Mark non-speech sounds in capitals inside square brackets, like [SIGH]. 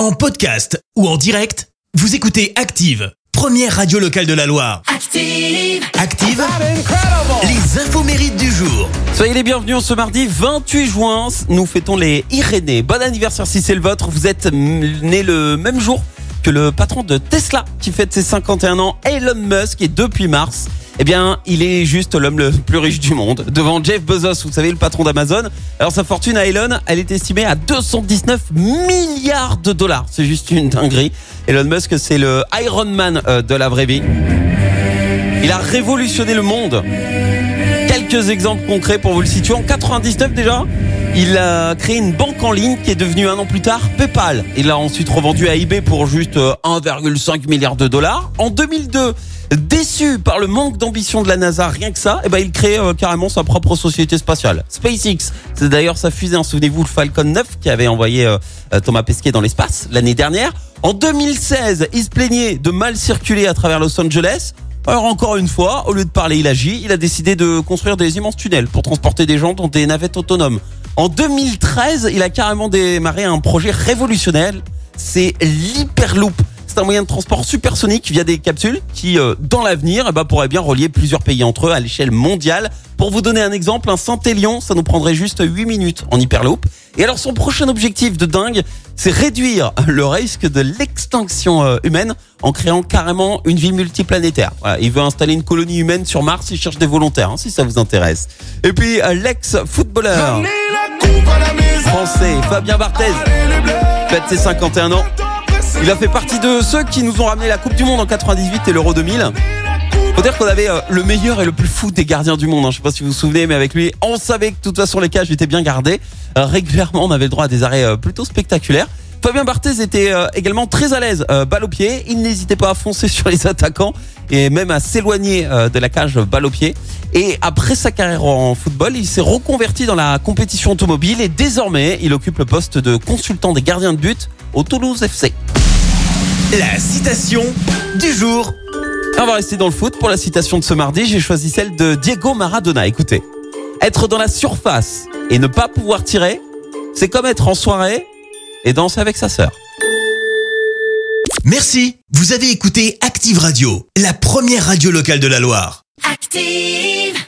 En podcast ou en direct, vous écoutez Active, première radio locale de la Loire. Active. Active, les infos mérites du jour. Soyez les bienvenus ce mardi 28 juin. Nous fêtons les Irénées. Bon anniversaire si c'est le vôtre. Vous êtes né le même jour que le patron de Tesla qui fête ses 51 ans, Elon Musk, et depuis mars, eh bien, il est juste l'homme le plus riche du monde. Devant Jeff Bezos, vous savez, le patron d'Amazon. Alors, sa fortune à Elon, elle est estimée à 219 milliards de dollars. C'est juste une dinguerie. Elon Musk, c'est le Iron Man euh, de la vraie vie. Il a révolutionné le monde. Quelques exemples concrets pour vous le situer. En 99 déjà, il a créé une banque en ligne qui est devenue un an plus tard PayPal. Il l'a ensuite revendu à eBay pour juste euh, 1,5 milliard de dollars. En 2002, déçu par le manque d'ambition de la NASA, rien que ça, eh ben il crée euh, carrément sa propre société spatiale. SpaceX, c'est d'ailleurs sa fusée, hein, souvenez-vous, le Falcon 9 qui avait envoyé euh, euh, Thomas Pesquet dans l'espace l'année dernière. En 2016, il se plaignait de mal circuler à travers Los Angeles. Alors encore une fois, au lieu de parler, il agit. Il a décidé de construire des immenses tunnels pour transporter des gens dans des navettes autonomes. En 2013, il a carrément démarré un projet révolutionnaire. C'est l'Hyperloop. Un moyen de transport supersonique via des capsules qui, euh, dans l'avenir, eh ben, pourrait bien relier plusieurs pays entre eux à l'échelle mondiale. Pour vous donner un exemple, un Saint-Élion, ça nous prendrait juste 8 minutes en Hyperloop. Et alors son prochain objectif de dingue, c'est réduire le risque de l'extinction euh, humaine en créant carrément une vie multiplanétaire. Voilà, il veut installer une colonie humaine sur Mars, il cherche des volontaires, hein, si ça vous intéresse. Et puis euh, l'ex-footballeur français Fabien Barthez fête ses 51 ans. Il a fait partie de ceux qui nous ont ramené la Coupe du Monde en 98 et l'Euro 2000. Faut dire qu'on avait euh, le meilleur et le plus fou des gardiens du monde. Hein. Je sais pas si vous vous souvenez, mais avec lui, on savait que de toute façon les cages étaient bien gardées. Euh, régulièrement, on avait le droit à des arrêts euh, plutôt spectaculaires. Fabien Barthez était euh, également très à l'aise, euh, balle au pied. Il n'hésitait pas à foncer [LAUGHS] sur les attaquants et même à s'éloigner euh, de la cage balle au pied. Et après sa carrière en football, il s'est reconverti dans la compétition automobile et désormais, il occupe le poste de consultant des gardiens de but au Toulouse FC. La citation du jour. On va rester dans le foot. Pour la citation de ce mardi, j'ai choisi celle de Diego Maradona. Écoutez. Être dans la surface et ne pas pouvoir tirer, c'est comme être en soirée et danser avec sa sœur. Merci. Vous avez écouté Active Radio, la première radio locale de la Loire. Active.